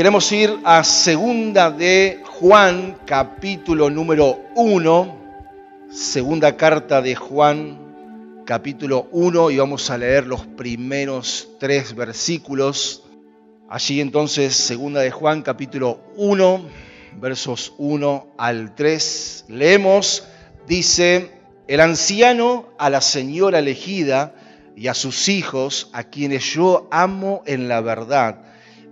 Queremos ir a segunda de Juan, capítulo número 1, segunda carta de Juan, capítulo 1, y vamos a leer los primeros tres versículos. Allí entonces, segunda de Juan, capítulo 1, versos 1 al 3, leemos, dice, el anciano a la señora elegida y a sus hijos, a quienes yo amo en la verdad,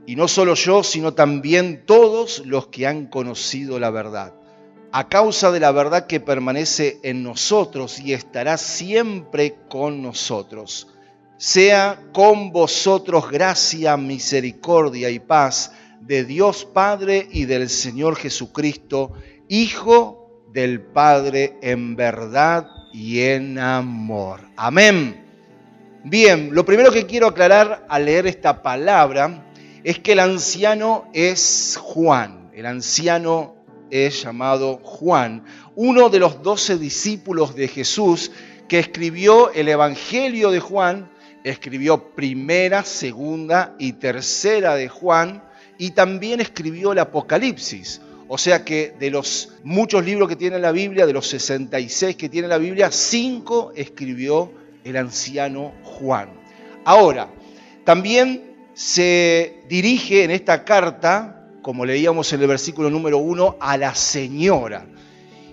y no solo yo, sino también todos los que han conocido la verdad. A causa de la verdad que permanece en nosotros y estará siempre con nosotros. Sea con vosotros gracia, misericordia y paz de Dios Padre y del Señor Jesucristo, Hijo del Padre en verdad y en amor. Amén. Bien, lo primero que quiero aclarar al leer esta palabra es que el anciano es Juan. El anciano es llamado Juan, uno de los doce discípulos de Jesús que escribió el Evangelio de Juan, escribió primera, segunda y tercera de Juan y también escribió el Apocalipsis. O sea que de los muchos libros que tiene la Biblia, de los 66 que tiene la Biblia, cinco escribió el anciano Juan. Ahora, también se dirige en esta carta, como leíamos en el versículo número uno, a la señora.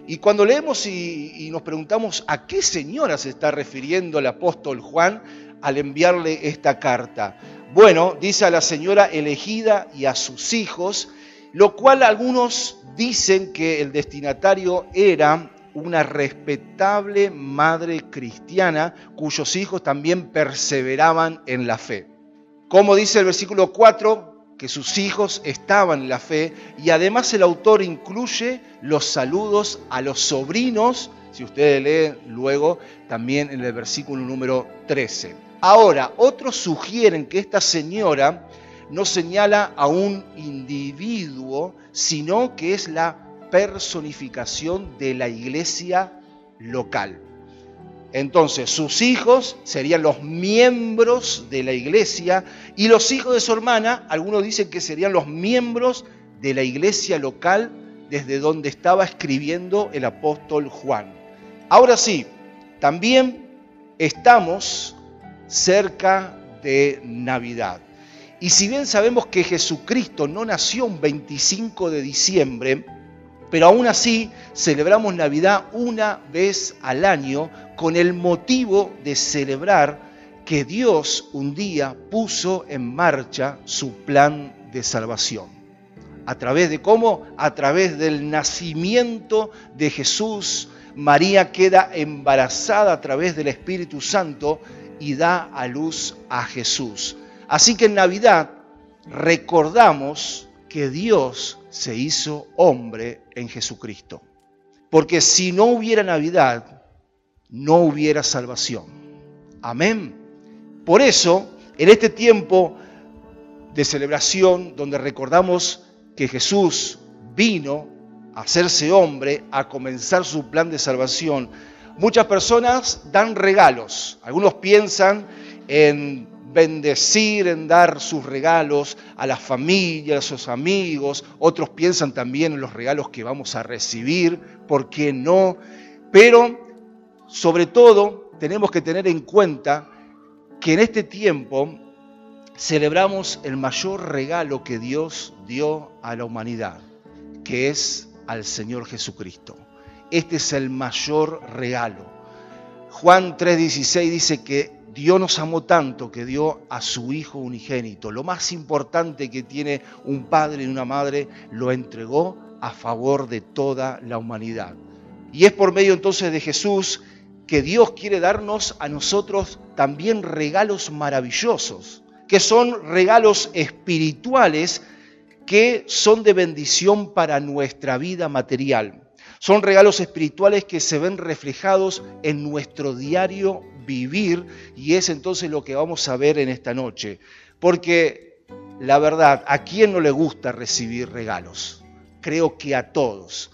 Y cuando leemos y, nos preguntamos a qué señora se está refiriendo el apóstol Juan al enviarle esta carta. Bueno, dice a la señora elegida y a sus hijos, lo cual algunos dicen que el destinatario era una respetable madre cristiana cuyos hijos también perseveraban en la fe. Como dice el versículo 4, que sus hijos estaban en la fe y además el autor incluye los saludos a los sobrinos, si ustedes leen luego también en el versículo número 13. Ahora, otros sugieren que esta señora no señala a un individuo, sino que es la personificación de la iglesia local. Entonces, sus hijos serían los miembros de la iglesia y los hijos de su hermana, algunos dicen que serían los miembros de la iglesia local desde donde estaba escribiendo el apóstol Juan. Ahora sí, también estamos cerca de Navidad. Y si bien sabemos que Jesucristo no nació un 25 de diciembre, pero aún así celebramos Navidad una vez al año con el motivo de celebrar que Dios un día puso en marcha su plan de salvación. ¿A través de cómo? A través del nacimiento de Jesús. María queda embarazada a través del Espíritu Santo y da a luz a Jesús. Así que en Navidad recordamos que Dios se hizo hombre en Jesucristo. Porque si no hubiera Navidad, no hubiera salvación. Amén. Por eso, en este tiempo de celebración, donde recordamos que Jesús vino a hacerse hombre, a comenzar su plan de salvación, muchas personas dan regalos. Algunos piensan en bendecir, en dar sus regalos a la familia, a sus amigos. Otros piensan también en los regalos que vamos a recibir, ¿por qué no? Pero sobre todo tenemos que tener en cuenta que en este tiempo celebramos el mayor regalo que Dios dio a la humanidad, que es al Señor Jesucristo. Este es el mayor regalo. Juan 3:16 dice que Dios nos amó tanto que dio a su Hijo unigénito. Lo más importante que tiene un padre y una madre lo entregó a favor de toda la humanidad. Y es por medio entonces de Jesús que Dios quiere darnos a nosotros también regalos maravillosos, que son regalos espirituales que son de bendición para nuestra vida material. Son regalos espirituales que se ven reflejados en nuestro diario vivir y es entonces lo que vamos a ver en esta noche. Porque la verdad, ¿a quién no le gusta recibir regalos? Creo que a todos.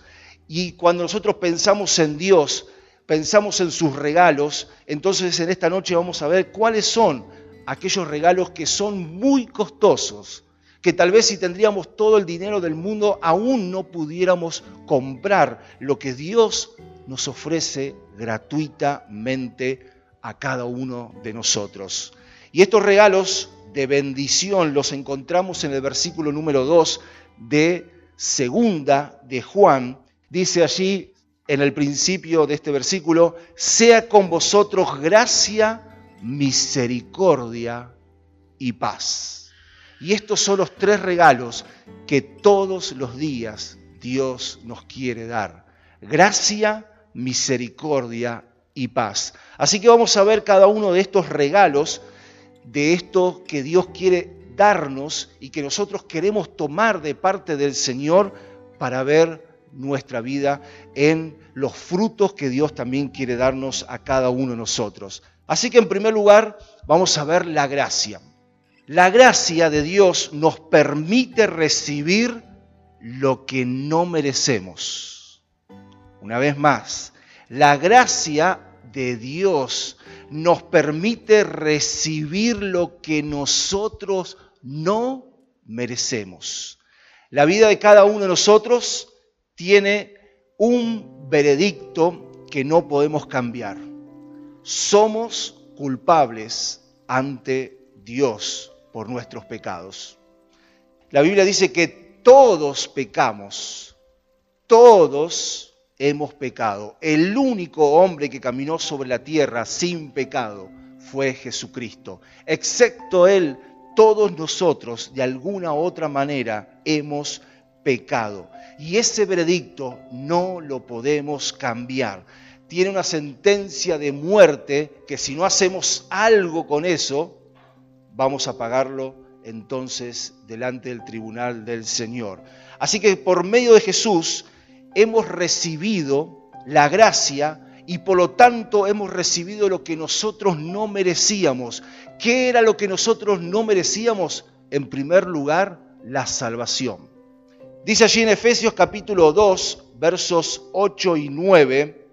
Y cuando nosotros pensamos en Dios, pensamos en sus regalos, entonces en esta noche vamos a ver cuáles son aquellos regalos que son muy costosos, que tal vez si tendríamos todo el dinero del mundo aún no pudiéramos comprar lo que Dios nos ofrece gratuitamente a cada uno de nosotros. Y estos regalos de bendición los encontramos en el versículo número 2 de segunda de Juan. Dice allí en el principio de este versículo, sea con vosotros gracia, misericordia y paz. Y estos son los tres regalos que todos los días Dios nos quiere dar. Gracia, misericordia y paz. Así que vamos a ver cada uno de estos regalos, de esto que Dios quiere darnos y que nosotros queremos tomar de parte del Señor para ver nuestra vida en los frutos que Dios también quiere darnos a cada uno de nosotros. Así que en primer lugar vamos a ver la gracia. La gracia de Dios nos permite recibir lo que no merecemos. Una vez más, la gracia de Dios nos permite recibir lo que nosotros no merecemos. La vida de cada uno de nosotros tiene un veredicto que no podemos cambiar. Somos culpables ante Dios por nuestros pecados. La Biblia dice que todos pecamos, todos hemos pecado. El único hombre que caminó sobre la tierra sin pecado fue Jesucristo. Excepto Él, todos nosotros de alguna u otra manera hemos pecado. Y ese veredicto no lo podemos cambiar. Tiene una sentencia de muerte que si no hacemos algo con eso, vamos a pagarlo entonces delante del tribunal del Señor. Así que por medio de Jesús hemos recibido la gracia y por lo tanto hemos recibido lo que nosotros no merecíamos. ¿Qué era lo que nosotros no merecíamos? En primer lugar, la salvación. Dice allí en Efesios capítulo 2, versos 8 y 9,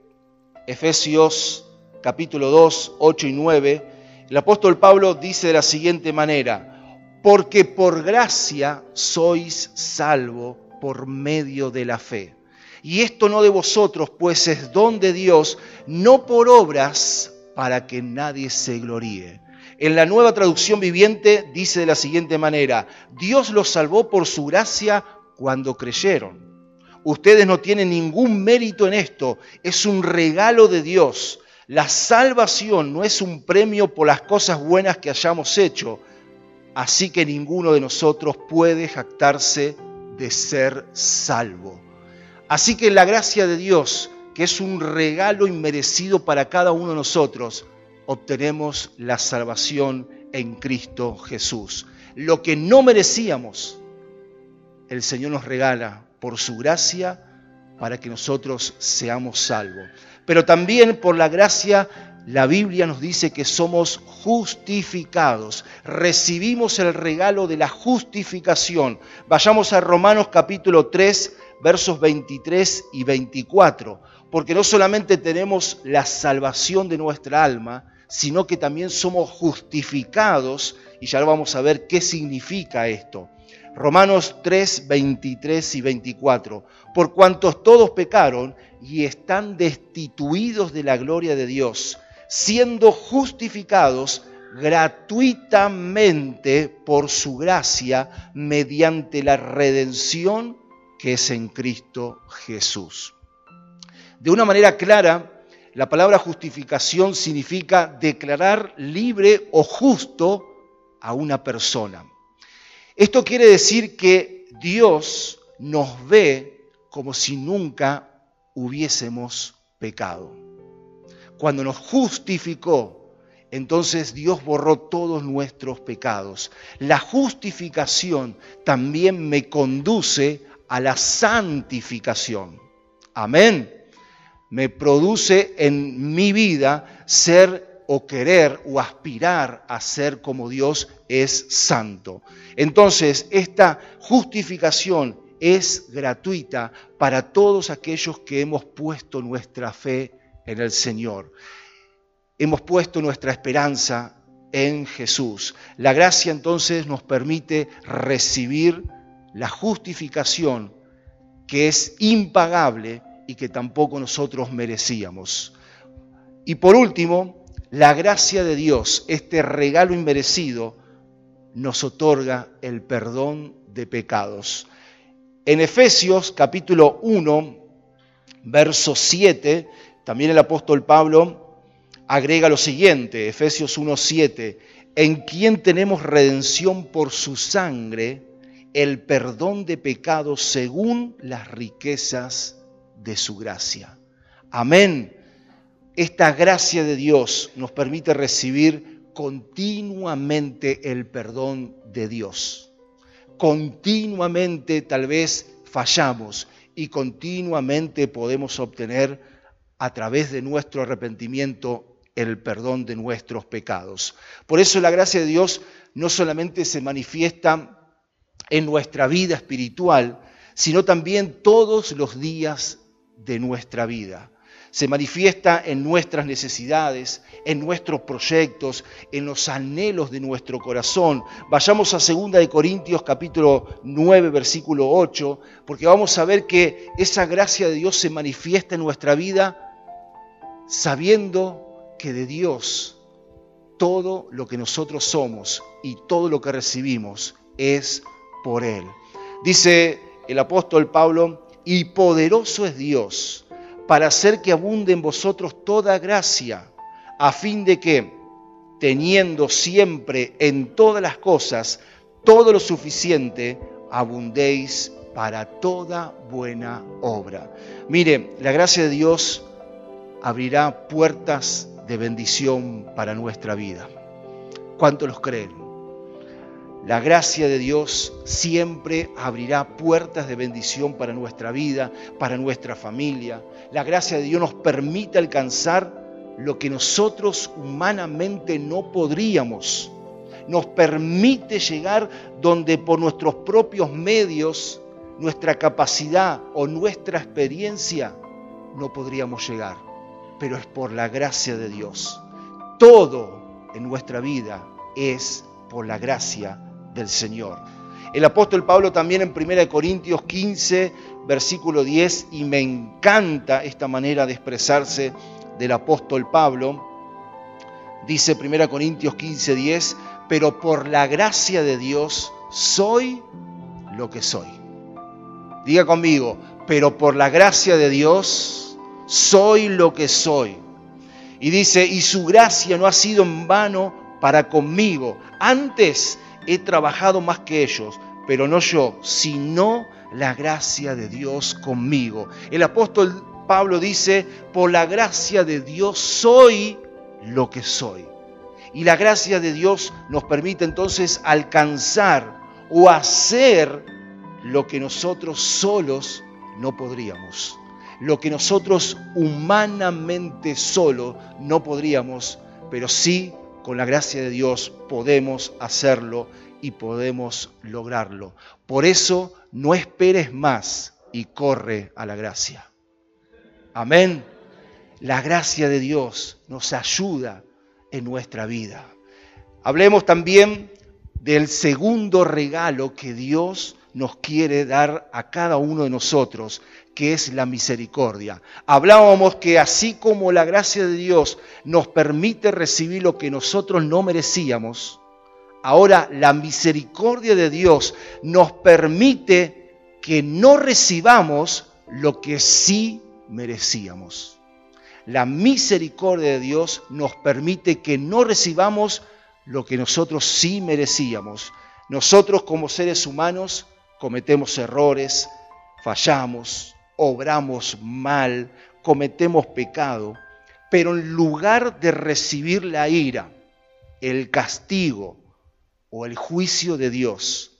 Efesios capítulo 2, 8 y 9, el apóstol Pablo dice de la siguiente manera, porque por gracia sois salvo por medio de la fe. Y esto no de vosotros, pues es don de Dios, no por obras para que nadie se gloríe. En la nueva traducción viviente dice de la siguiente manera, Dios los salvó por su gracia cuando creyeron. Ustedes no tienen ningún mérito en esto, es un regalo de Dios. La salvación no es un premio por las cosas buenas que hayamos hecho, así que ninguno de nosotros puede jactarse de ser salvo. Así que la gracia de Dios, que es un regalo inmerecido para cada uno de nosotros, obtenemos la salvación en Cristo Jesús. Lo que no merecíamos, el Señor nos regala por su gracia para que nosotros seamos salvos. Pero también por la gracia, la Biblia nos dice que somos justificados. Recibimos el regalo de la justificación. Vayamos a Romanos capítulo 3, versos 23 y 24, porque no solamente tenemos la salvación de nuestra alma, sino que también somos justificados, y ya vamos a ver qué significa esto. Romanos 3, 23 y 24, por cuantos todos pecaron y están destituidos de la gloria de Dios, siendo justificados gratuitamente por su gracia mediante la redención que es en Cristo Jesús. De una manera clara, la palabra justificación significa declarar libre o justo a una persona. Esto quiere decir que Dios nos ve como si nunca hubiésemos pecado. Cuando nos justificó, entonces Dios borró todos nuestros pecados. La justificación también me conduce a la santificación. Amén. Me produce en mi vida ser o querer o aspirar a ser como Dios es santo. Entonces, esta justificación es gratuita para todos aquellos que hemos puesto nuestra fe en el Señor. Hemos puesto nuestra esperanza en Jesús. La gracia entonces nos permite recibir la justificación que es impagable y que tampoco nosotros merecíamos. Y por último, la gracia de Dios, este regalo inmerecido, nos otorga el perdón de pecados. En Efesios capítulo 1, verso 7, también el apóstol Pablo agrega lo siguiente, Efesios 1, 7, en quien tenemos redención por su sangre, el perdón de pecados según las riquezas de su gracia. Amén. Esta gracia de Dios nos permite recibir continuamente el perdón de Dios. Continuamente tal vez fallamos y continuamente podemos obtener a través de nuestro arrepentimiento el perdón de nuestros pecados. Por eso la gracia de Dios no solamente se manifiesta en nuestra vida espiritual, sino también todos los días de nuestra vida. Se manifiesta en nuestras necesidades, en nuestros proyectos, en los anhelos de nuestro corazón. Vayamos a 2 de Corintios capítulo 9 versículo 8, porque vamos a ver que esa gracia de Dios se manifiesta en nuestra vida sabiendo que de Dios todo lo que nosotros somos y todo lo que recibimos es por Él. Dice el apóstol Pablo, y poderoso es Dios para hacer que abunde en vosotros toda gracia, a fin de que, teniendo siempre en todas las cosas todo lo suficiente, abundéis para toda buena obra. Mire, la gracia de Dios abrirá puertas de bendición para nuestra vida. ¿Cuántos los creen? La gracia de Dios siempre abrirá puertas de bendición para nuestra vida, para nuestra familia. La gracia de Dios nos permite alcanzar lo que nosotros humanamente no podríamos. Nos permite llegar donde por nuestros propios medios, nuestra capacidad o nuestra experiencia no podríamos llegar. Pero es por la gracia de Dios. Todo en nuestra vida es por la gracia del Señor. El apóstol Pablo también en 1 Corintios 15, versículo 10, y me encanta esta manera de expresarse del apóstol Pablo, dice 1 Corintios 15, 10, pero por la gracia de Dios soy lo que soy. Diga conmigo, pero por la gracia de Dios soy lo que soy. Y dice, y su gracia no ha sido en vano para conmigo. Antes he trabajado más que ellos, pero no yo, sino la gracia de Dios conmigo. El apóstol Pablo dice, por la gracia de Dios soy lo que soy. Y la gracia de Dios nos permite entonces alcanzar o hacer lo que nosotros solos no podríamos. Lo que nosotros humanamente solo no podríamos, pero sí con la gracia de Dios podemos hacerlo y podemos lograrlo. Por eso no esperes más y corre a la gracia. Amén. La gracia de Dios nos ayuda en nuestra vida. Hablemos también del segundo regalo que Dios nos quiere dar a cada uno de nosotros, que es la misericordia. Hablábamos que así como la gracia de Dios nos permite recibir lo que nosotros no merecíamos, ahora la misericordia de Dios nos permite que no recibamos lo que sí merecíamos. La misericordia de Dios nos permite que no recibamos lo que nosotros sí merecíamos. Nosotros como seres humanos cometemos errores, fallamos, obramos mal, cometemos pecado, pero en lugar de recibir la ira, el castigo o el juicio de Dios,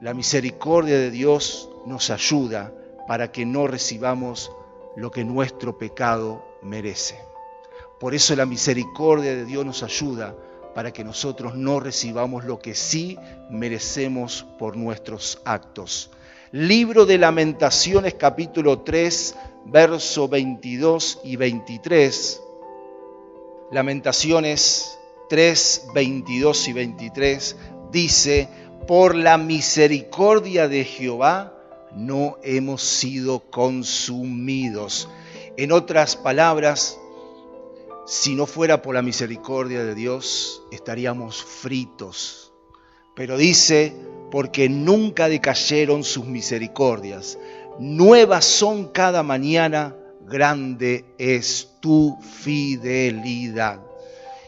la misericordia de Dios nos ayuda para que no recibamos lo que nuestro pecado merece. Por eso la misericordia de Dios nos ayuda para que nosotros no recibamos lo que sí merecemos por nuestros actos. Libro de Lamentaciones capítulo 3, verso 22 y 23. Lamentaciones 3, 22 y 23 dice, por la misericordia de Jehová no hemos sido consumidos. En otras palabras, si no fuera por la misericordia de Dios, estaríamos fritos. Pero dice, porque nunca decayeron sus misericordias. Nuevas son cada mañana, grande es tu fidelidad.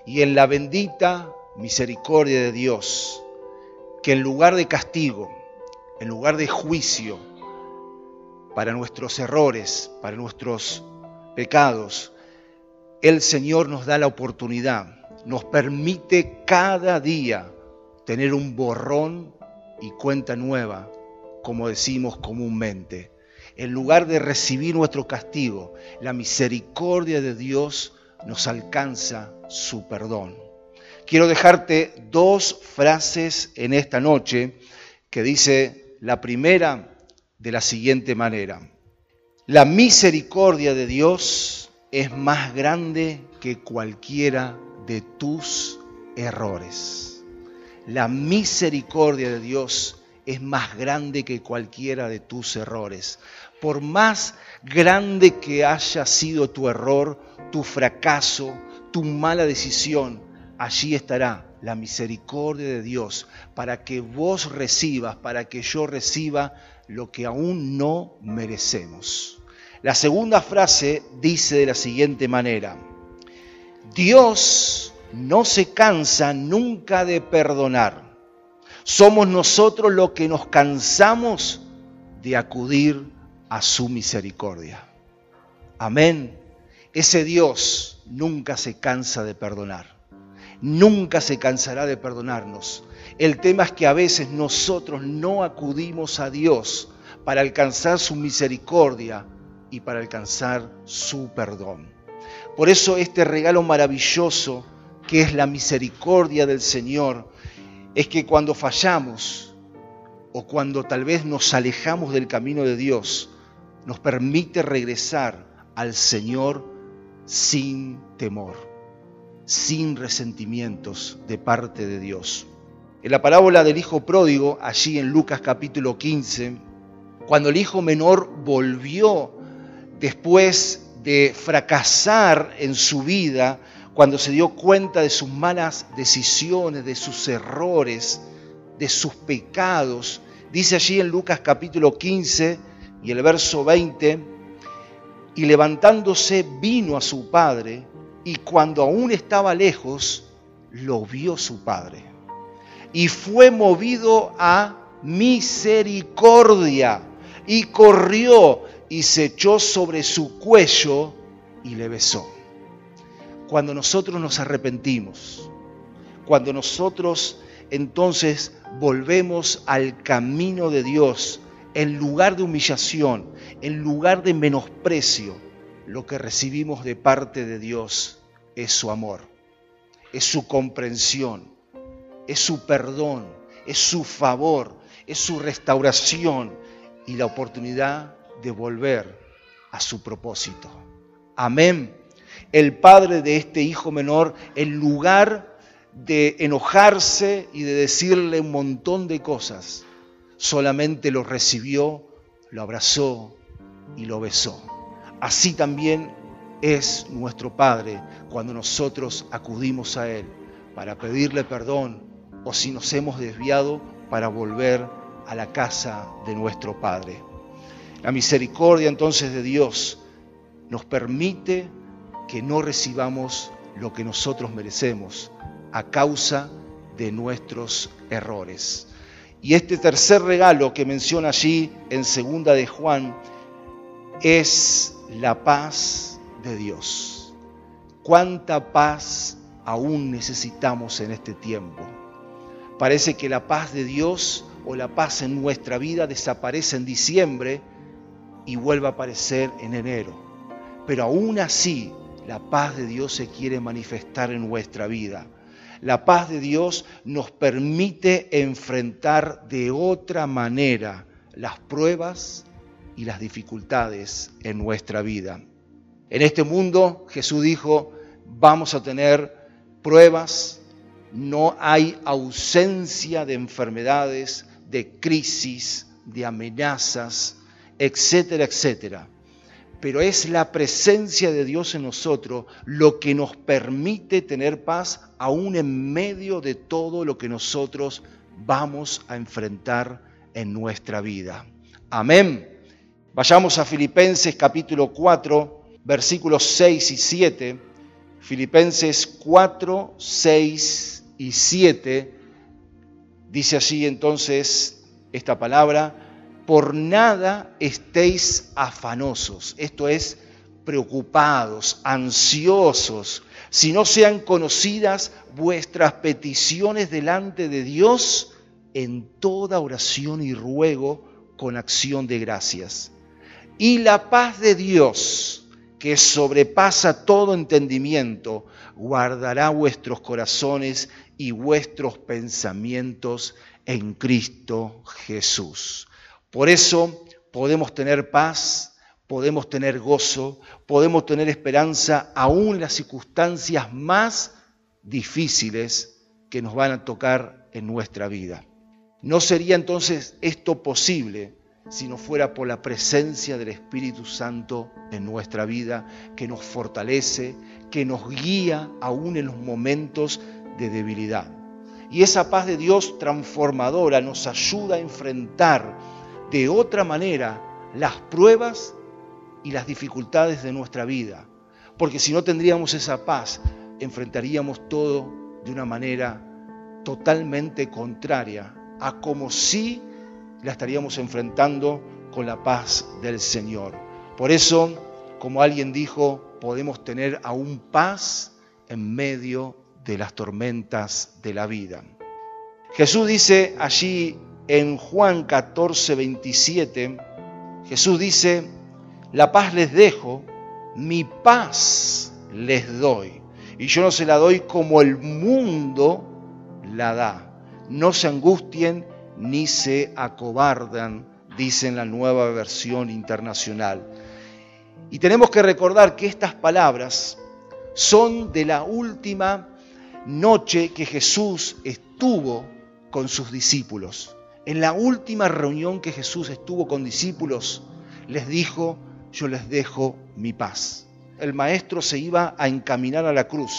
Y en la bendita misericordia de Dios, que en lugar de castigo, en lugar de juicio, para nuestros errores, para nuestros pecados, el Señor nos da la oportunidad, nos permite cada día tener un borrón y cuenta nueva, como decimos comúnmente. En lugar de recibir nuestro castigo, la misericordia de Dios nos alcanza su perdón quiero dejarte dos frases en esta noche que dice la primera de la siguiente manera. La misericordia de Dios es más grande que cualquiera de tus errores. La misericordia de Dios es más grande que cualquiera de tus errores. Por más grande que haya sido tu error, tu fracaso, tu mala decisión, allí estará la misericordia de Dios para que vos recibas, para que yo reciba lo que aún no merecemos. La segunda frase dice de la siguiente manera, Dios no se cansa nunca de perdonar. Somos nosotros los que nos cansamos de acudir a su misericordia. Amén. Ese Dios nunca se cansa de perdonar nunca se cansará de perdonarnos. El tema es que a veces nosotros no acudimos a Dios para alcanzar su misericordia y para alcanzar su perdón. Por eso este regalo maravilloso que es la misericordia del Señor es que cuando fallamos o cuando tal vez nos alejamos del camino de Dios, nos permite regresar al Señor sin temor sin resentimientos de parte de Dios. En la parábola del hijo pródigo, allí en Lucas capítulo 15, cuando el hijo menor volvió después de fracasar en su vida, cuando se dio cuenta de sus malas decisiones, de sus errores, de sus pecados, dice allí en Lucas capítulo 15 y el verso 20, y levantándose vino a su padre, y cuando aún estaba lejos, lo vio su padre. Y fue movido a misericordia y corrió y se echó sobre su cuello y le besó. Cuando nosotros nos arrepentimos, cuando nosotros entonces volvemos al camino de Dios, en lugar de humillación, en lugar de menosprecio, lo que recibimos de parte de Dios es su amor, es su comprensión, es su perdón, es su favor, es su restauración y la oportunidad de volver a su propósito. Amén. El padre de este hijo menor, en lugar de enojarse y de decirle un montón de cosas, solamente lo recibió, lo abrazó y lo besó. Así también es nuestro Padre cuando nosotros acudimos a Él para pedirle perdón o si nos hemos desviado para volver a la casa de nuestro Padre. La misericordia entonces de Dios nos permite que no recibamos lo que nosotros merecemos a causa de nuestros errores. Y este tercer regalo que menciona allí en segunda de Juan es la paz de Dios. ¿Cuánta paz aún necesitamos en este tiempo? Parece que la paz de Dios o la paz en nuestra vida desaparece en diciembre y vuelve a aparecer en enero. Pero aún así, la paz de Dios se quiere manifestar en nuestra vida. La paz de Dios nos permite enfrentar de otra manera las pruebas y las dificultades en nuestra vida. En este mundo Jesús dijo, vamos a tener pruebas, no hay ausencia de enfermedades, de crisis, de amenazas, etcétera, etcétera. Pero es la presencia de Dios en nosotros lo que nos permite tener paz aún en medio de todo lo que nosotros vamos a enfrentar en nuestra vida. Amén. Vayamos a Filipenses capítulo 4, versículos 6 y 7. Filipenses 4, 6 y 7. Dice así entonces esta palabra, por nada estéis afanosos, esto es, preocupados, ansiosos, si no sean conocidas vuestras peticiones delante de Dios en toda oración y ruego con acción de gracias. Y la paz de Dios, que sobrepasa todo entendimiento, guardará vuestros corazones y vuestros pensamientos en Cristo Jesús. Por eso podemos tener paz, podemos tener gozo, podemos tener esperanza aún en las circunstancias más difíciles que nos van a tocar en nuestra vida. No sería entonces esto posible si no fuera por la presencia del Espíritu Santo en nuestra vida, que nos fortalece, que nos guía aún en los momentos de debilidad. Y esa paz de Dios transformadora nos ayuda a enfrentar de otra manera las pruebas y las dificultades de nuestra vida. Porque si no tendríamos esa paz, enfrentaríamos todo de una manera totalmente contraria a como si la estaríamos enfrentando con la paz del Señor. Por eso, como alguien dijo, podemos tener aún paz en medio de las tormentas de la vida. Jesús dice allí en Juan 14, 27, Jesús dice, la paz les dejo, mi paz les doy. Y yo no se la doy como el mundo la da. No se angustien ni se acobardan, dice en la nueva versión internacional. Y tenemos que recordar que estas palabras son de la última noche que Jesús estuvo con sus discípulos. En la última reunión que Jesús estuvo con discípulos, les dijo, yo les dejo mi paz. El maestro se iba a encaminar a la cruz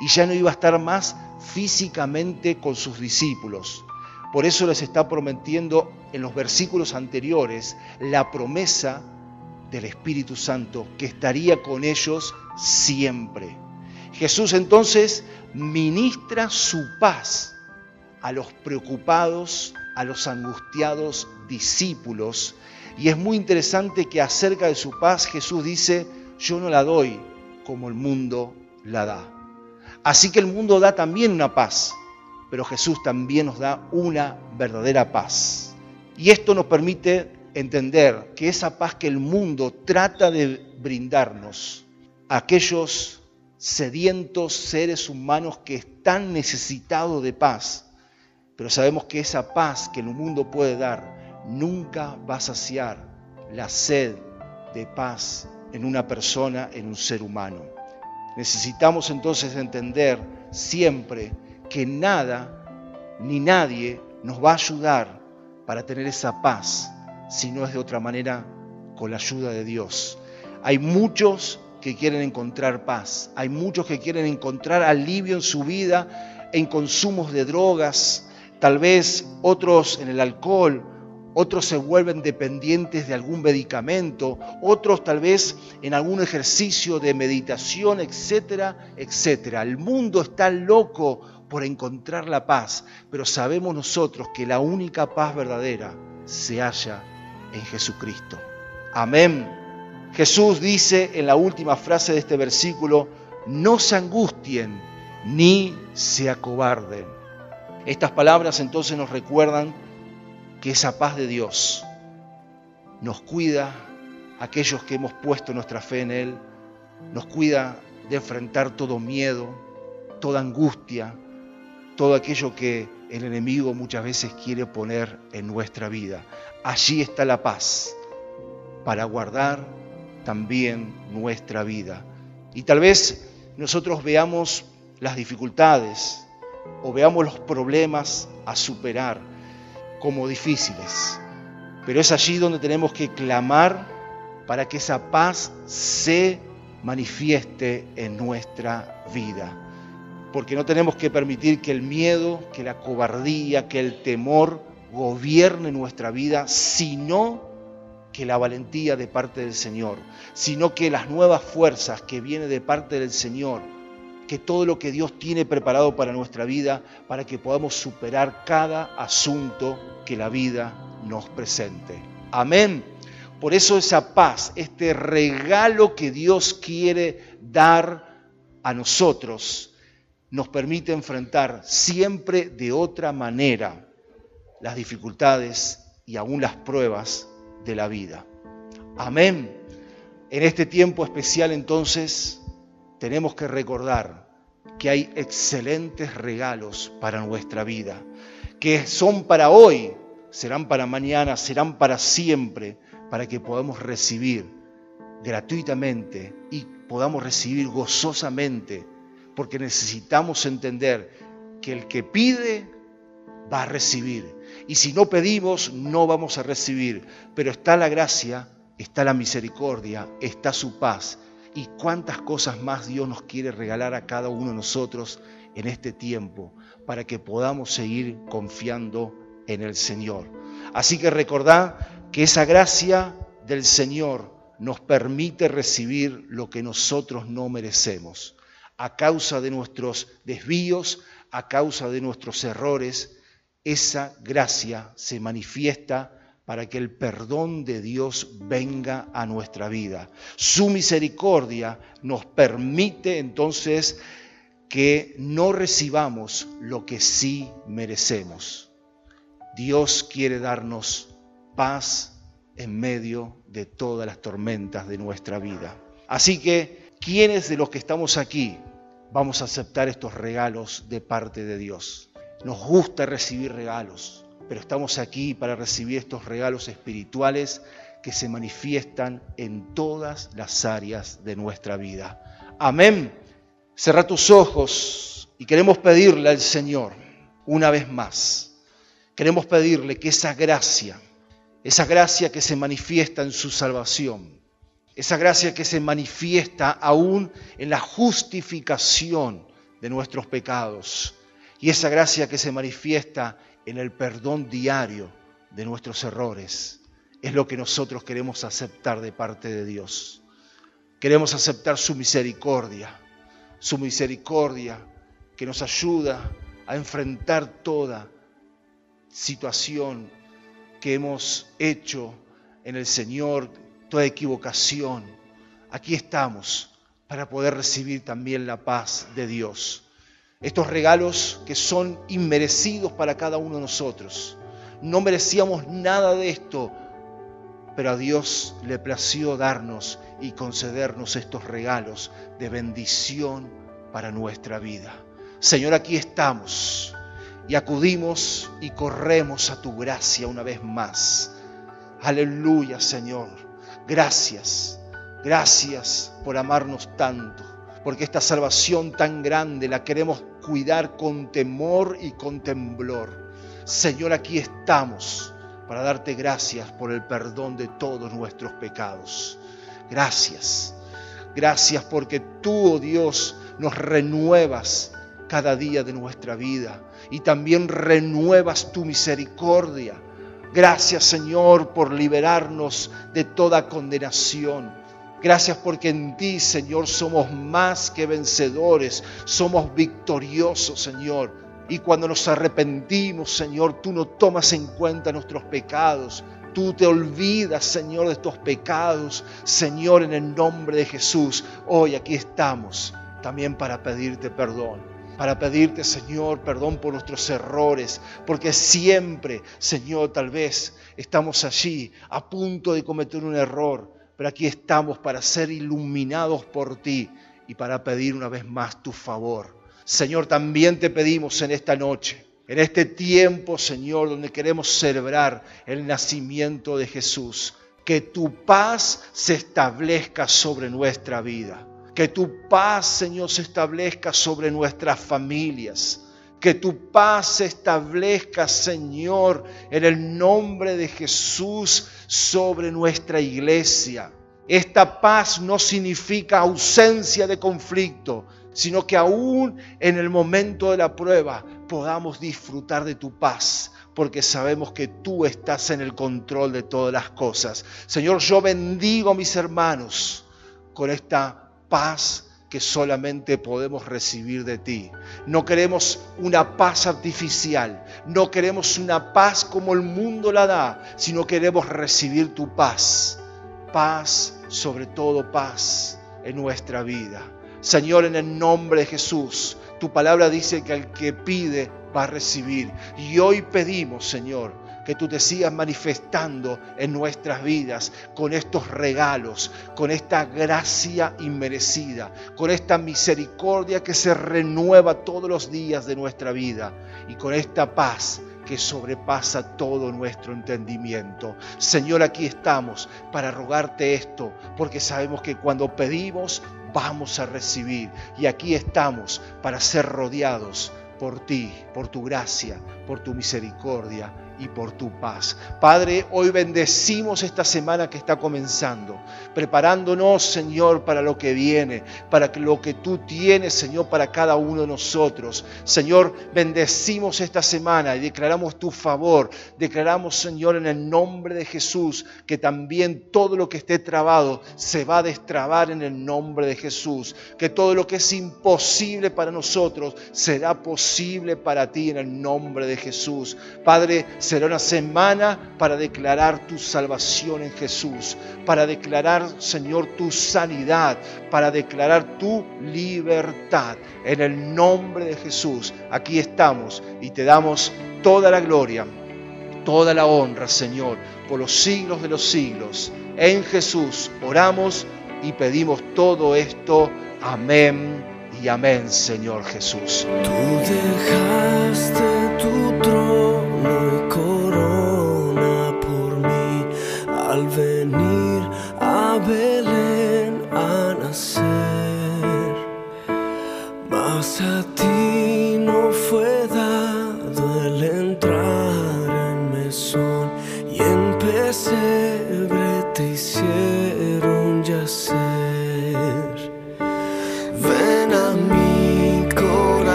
y ya no iba a estar más físicamente con sus discípulos. Por eso les está prometiendo en los versículos anteriores la promesa del Espíritu Santo que estaría con ellos siempre. Jesús entonces ministra su paz a los preocupados, a los angustiados discípulos. Y es muy interesante que acerca de su paz Jesús dice, yo no la doy como el mundo la da. Así que el mundo da también una paz, pero Jesús también nos da una verdadera paz. Y esto nos permite entender que esa paz que el mundo trata de brindarnos, aquellos sedientos seres humanos que están necesitados de paz, pero sabemos que esa paz que el mundo puede dar nunca va a saciar la sed de paz en una persona, en un ser humano. Necesitamos entonces entender siempre que nada ni nadie nos va a ayudar para tener esa paz si no es de otra manera con la ayuda de Dios. Hay muchos que quieren encontrar paz, hay muchos que quieren encontrar alivio en su vida en consumos de drogas, tal vez otros en el alcohol, otros se vuelven dependientes de algún medicamento, otros tal vez en algún ejercicio de meditación, etcétera, etcétera. El mundo está loco por encontrar la paz, pero sabemos nosotros que la única paz verdadera se halla en Jesucristo. Amén. Jesús dice en la última frase de este versículo, no se angustien ni se acobarden. Estas palabras entonces nos recuerdan que esa paz de Dios nos cuida a aquellos que hemos puesto nuestra fe en Él, nos cuida de enfrentar todo miedo, toda angustia, todo aquello que el enemigo muchas veces quiere poner en nuestra vida. Allí está la paz para guardar también nuestra vida. Y tal vez nosotros veamos las dificultades, o veamos los problemas a superar como difíciles. Pero es allí donde tenemos que clamar para que esa paz se manifieste en nuestra vida. Porque no tenemos que permitir que el miedo, que la cobardía, que el temor gobierne nuestra vida, sino que la valentía de parte del Señor, sino que las nuevas fuerzas que vienen de parte del Señor, que todo lo que Dios tiene preparado para nuestra vida, para que podamos superar cada asunto que la vida nos presente. Amén. Por eso esa paz, este regalo que Dios quiere dar a nosotros, nos permite enfrentar siempre de otra manera las dificultades y aún las pruebas de la vida. Amén. En este tiempo especial entonces tenemos que recordar que hay excelentes regalos para nuestra vida, que son para hoy, serán para mañana, serán para siempre, para que podamos recibir gratuitamente y podamos recibir gozosamente, porque necesitamos entender que el que pide va a recibir. Y si no pedimos, no vamos a recibir. Pero está la gracia, está la misericordia, está su paz. Y cuántas cosas más Dios nos quiere regalar a cada uno de nosotros en este tiempo para que podamos seguir confiando en el Señor. Así que recordad que esa gracia del Señor nos permite recibir lo que nosotros no merecemos. A causa de nuestros desvíos, a causa de nuestros errores, esa gracia se manifiesta para que el perdón de Dios venga a nuestra vida. Su misericordia nos permite entonces que no recibamos lo que sí merecemos. Dios quiere darnos paz en medio de todas las tormentas de nuestra vida. Así que, ¿quiénes de los que estamos aquí vamos a aceptar estos regalos de parte de Dios? Nos gusta recibir regalos, pero estamos aquí para recibir estos regalos espirituales que se manifiestan en todas las áreas de nuestra vida. Amén. Cerra tus ojos y queremos pedirle al Señor una vez más. Queremos pedirle que esa gracia, esa gracia que se manifiesta en su salvación, esa gracia que se manifiesta aún en la justificación de nuestros pecados y esa gracia que se manifiesta en el perdón diario de nuestros errores, es lo que nosotros queremos aceptar de parte de Dios. Queremos aceptar su misericordia, su misericordia que nos ayuda a enfrentar toda situación que hemos hecho en el Señor, toda equivocación, aquí estamos para poder recibir también la paz de Dios. Estos regalos que son inmerecidos para cada uno de nosotros. No merecíamos nada de esto, pero a Dios le plació darnos y concedernos estos regalos de bendición para nuestra vida. Señor, aquí estamos y acudimos y corremos a tu gracia una vez más. Aleluya, Señor. Gracias, gracias por amarnos tanto, porque esta salvación tan grande la queremos cuidar con temor y con temblor. Señor, aquí estamos para darte gracias por el perdón de todos nuestros pecados. Gracias, gracias porque tú, oh Dios, nos renuevas cada día de nuestra vida y también renuevas tu misericordia. Gracias Señor por liberarnos de toda condenación. Gracias porque en ti, Señor, somos más que vencedores, somos victoriosos, Señor. Y cuando nos arrepentimos, Señor, tú no tomas en cuenta nuestros pecados. Tú te olvidas, Señor, de estos pecados. Señor, en el nombre de Jesús, hoy aquí estamos también para pedirte perdón para pedirte, Señor, perdón por nuestros errores, porque siempre, Señor, tal vez estamos allí a punto de cometer un error, pero aquí estamos para ser iluminados por ti y para pedir una vez más tu favor. Señor, también te pedimos en esta noche, en este tiempo, Señor, donde queremos celebrar el nacimiento de Jesús, que tu paz se establezca sobre nuestra vida que tu paz, Señor, se establezca sobre nuestras familias. Que tu paz se establezca, Señor, en el nombre de Jesús sobre nuestra iglesia. Esta paz no significa ausencia de conflicto, sino que aún en el momento de la prueba podamos disfrutar de tu paz, porque sabemos que tú estás en el control de todas las cosas. Señor, yo bendigo a mis hermanos con esta paz que solamente podemos recibir de ti. No queremos una paz artificial, no queremos una paz como el mundo la da, sino queremos recibir tu paz. Paz, sobre todo paz en nuestra vida. Señor, en el nombre de Jesús, tu palabra dice que al que pide va a recibir. Y hoy pedimos, Señor, que tú te sigas manifestando en nuestras vidas con estos regalos, con esta gracia inmerecida, con esta misericordia que se renueva todos los días de nuestra vida y con esta paz que sobrepasa todo nuestro entendimiento. Señor, aquí estamos para rogarte esto, porque sabemos que cuando pedimos vamos a recibir y aquí estamos para ser rodeados por ti, por tu gracia, por tu misericordia y por tu paz. Padre, hoy bendecimos esta semana que está comenzando, preparándonos, Señor, para lo que viene, para lo que tú tienes, Señor, para cada uno de nosotros. Señor, bendecimos esta semana y declaramos tu favor. Declaramos, Señor, en el nombre de Jesús, que también todo lo que esté trabado se va a destrabar en el nombre de Jesús. Que todo lo que es imposible para nosotros será posible para ti en el nombre de Jesús. Padre, Será una semana para declarar tu salvación en Jesús, para declarar, Señor, tu sanidad, para declarar tu libertad. En el nombre de Jesús, aquí estamos y te damos toda la gloria, toda la honra, Señor, por los siglos de los siglos. En Jesús oramos y pedimos todo esto. Amén y amén, Señor Jesús. Tú dejaste tu trono hati.